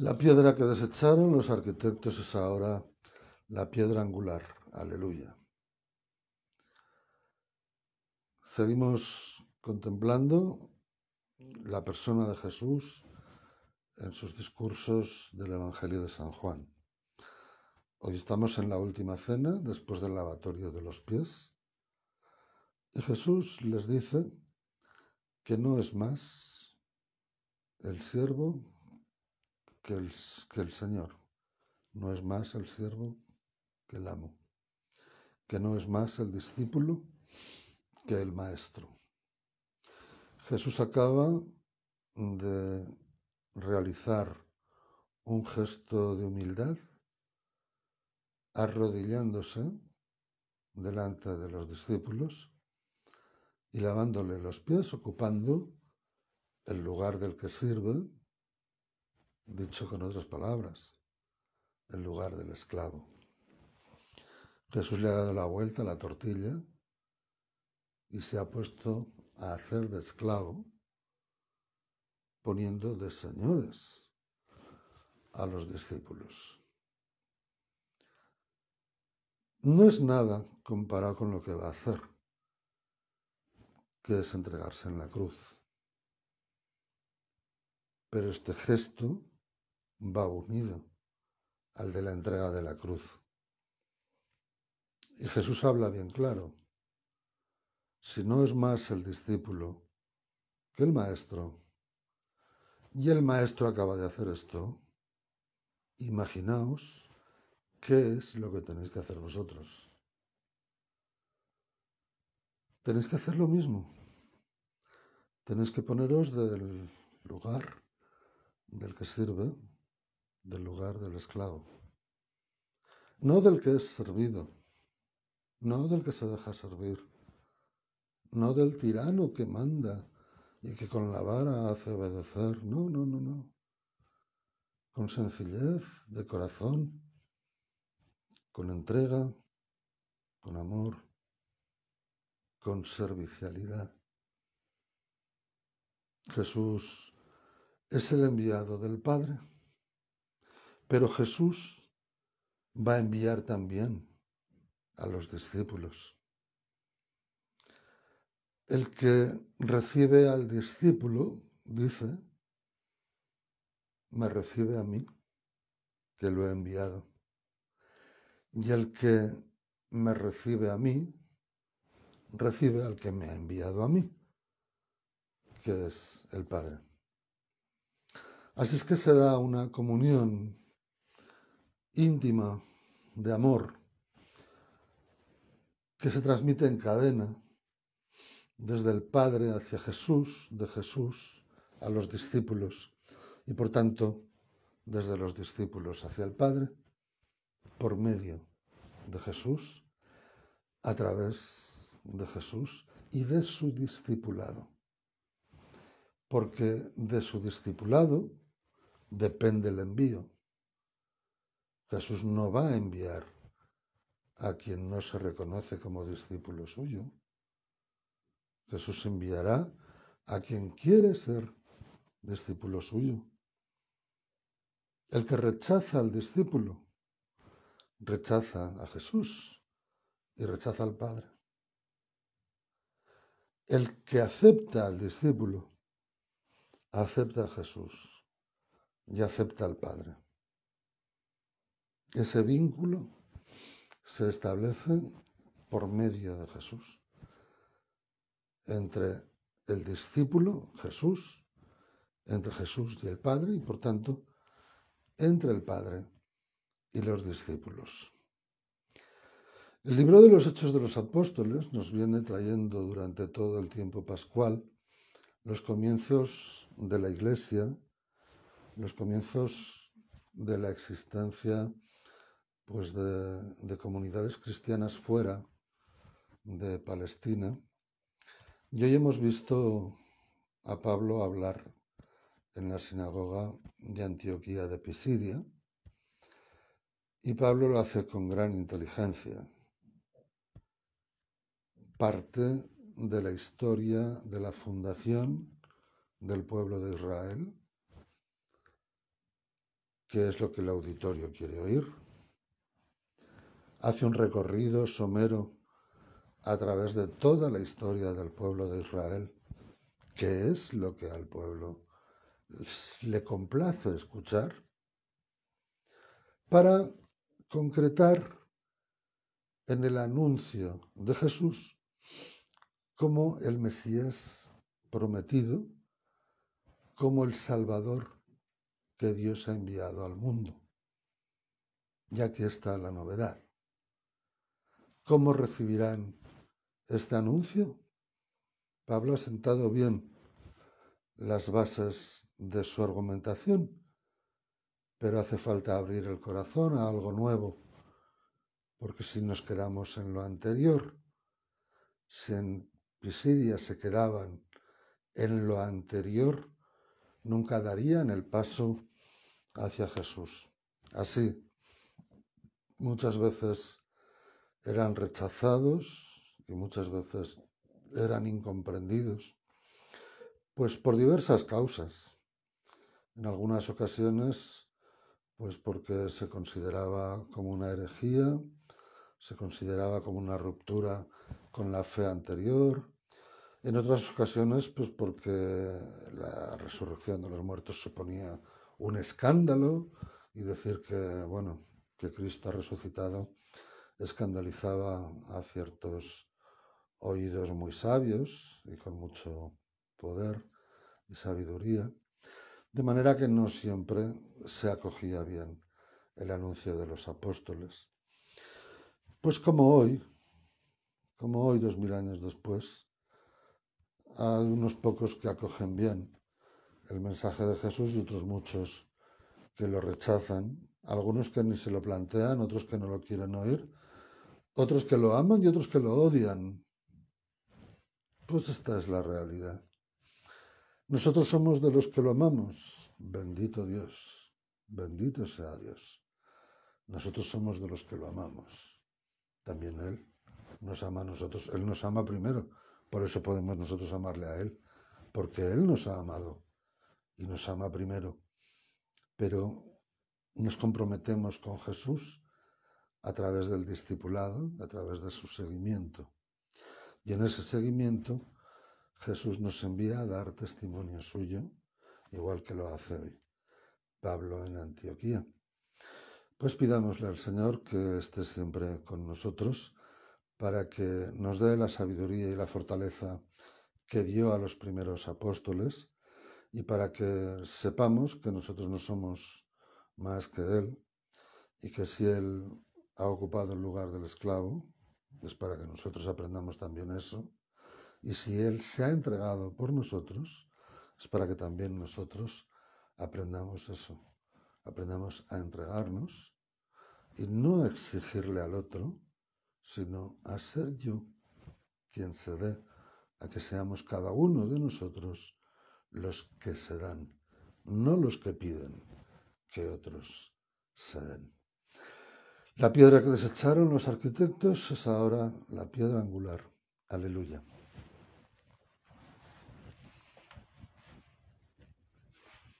La piedra que desecharon los arquitectos es ahora la piedra angular. Aleluya. Seguimos contemplando la persona de Jesús en sus discursos del Evangelio de San Juan. Hoy estamos en la última cena, después del lavatorio de los pies, y Jesús les dice que no es más el siervo que el, que el Señor, no es más el siervo que el amo, que no es más el discípulo que el maestro. Jesús acaba de realizar un gesto de humildad arrodillándose delante de los discípulos y lavándole los pies, ocupando el lugar del que sirve, dicho con otras palabras, el lugar del esclavo. Jesús le ha dado la vuelta a la tortilla y se ha puesto a hacer de esclavo, poniendo de señores a los discípulos. No es nada comparado con lo que va a hacer, que es entregarse en la cruz. Pero este gesto va unido al de la entrega de la cruz. Y Jesús habla bien claro. Si no es más el discípulo que el maestro, y el maestro acaba de hacer esto, imaginaos qué es lo que tenéis que hacer vosotros. Tenéis que hacer lo mismo. Tenéis que poneros del lugar del que sirve, del lugar del esclavo. No del que es servido, no del que se deja servir, no del tirano que manda y que con la vara hace obedecer. No, no, no, no. Con sencillez de corazón, con entrega, con amor, con servicialidad. Jesús es el enviado del Padre, pero Jesús va a enviar también a los discípulos. El que recibe al discípulo, dice, me recibe a mí, que lo he enviado. Y el que me recibe a mí, recibe al que me ha enviado a mí, que es el Padre. Así es que se da una comunión íntima de amor que se transmite en cadena desde el Padre hacia Jesús, de Jesús a los discípulos y por tanto desde los discípulos hacia el Padre por medio de Jesús, a través de Jesús y de su discipulado. Porque de su discipulado depende el envío. Jesús no va a enviar a quien no se reconoce como discípulo suyo. Jesús enviará a quien quiere ser discípulo suyo. El que rechaza al discípulo, rechaza a Jesús y rechaza al Padre. El que acepta al discípulo, acepta a Jesús y acepta al Padre. Ese vínculo se establece por medio de Jesús, entre el discípulo, Jesús, entre Jesús y el Padre y por tanto entre el Padre y los discípulos. El libro de los Hechos de los Apóstoles nos viene trayendo durante todo el tiempo pascual los comienzos de la Iglesia, los comienzos de la existencia pues de, comunidades cristianas fuera de Palestina. Y hoy hemos visto a Pablo hablar en la sinagoga de Antioquía de Pisidia. Y Pablo lo hace con gran inteligencia. Parte de la historia de la fundación del pueblo de Israel qué es lo que el auditorio quiere oír. Hace un recorrido somero a través de toda la historia del pueblo de Israel, qué es lo que al pueblo le complace escuchar, para concretar en el anuncio de Jesús como el Mesías prometido, como el Salvador que Dios ha enviado al mundo. Y aquí está la novedad. ¿Cómo recibirán este anuncio? Pablo ha sentado bien las bases de su argumentación, pero hace falta abrir el corazón a algo nuevo porque si nos quedamos en lo anterior, si en Pisidia se quedaban en lo anterior, nunca darían el paso hacia Jesús. Así, muchas veces eran rechazados y muchas veces eran incomprendidos, pues por diversas causas. En algunas ocasiones, pues porque se consideraba como una herejía, se consideraba como una ruptura con la fe anterior. En otras ocasiones, pues porque la resurrección de los muertos suponía un escándalo y decir que, bueno, que Cristo ha resucitado escandalizaba a ciertos oídos muy sabios y con mucho poder y sabiduría, de manera que no siempre se acogía bien el anuncio de los apóstoles. Pues como hoy, como hoy, dos mil años después, hay unos pocos que acogen bien el mensaje de Jesús y otros muchos que lo rechazan, algunos que ni se lo plantean, otros que no lo quieren oír, otros que lo aman y otros que lo odian. Pues esta es la realidad. Nosotros somos de los que lo amamos. Bendito Dios, bendito sea Dios. Nosotros somos de los que lo amamos también Él nos ama a nosotros. Él nos ama primero. Por eso podemos nosotros amarle a Él. Porque Él nos ha amado y nos ama primero. Pero nos comprometemos con Jesús a través del discipulado, a través de su seguimiento. Y en ese seguimiento Jesús nos envía a dar testimonio suyo, igual que lo hace hoy Pablo en Antioquía. Pues pidámosle al Señor que esté siempre con nosotros para que nos dé la sabiduría y la fortaleza que dio a los primeros apóstoles y para que sepamos que nosotros no somos más que Él y que si Él ha ocupado el lugar del esclavo, es para que nosotros aprendamos también eso. Y si Él se ha entregado por nosotros, es para que también nosotros aprendamos eso aprendamos a entregarnos y no exigirle al otro, sino a ser yo quien se dé, a que seamos cada uno de nosotros los que se dan, no los que piden que otros se den. La piedra que desecharon los arquitectos es ahora la piedra angular. Aleluya.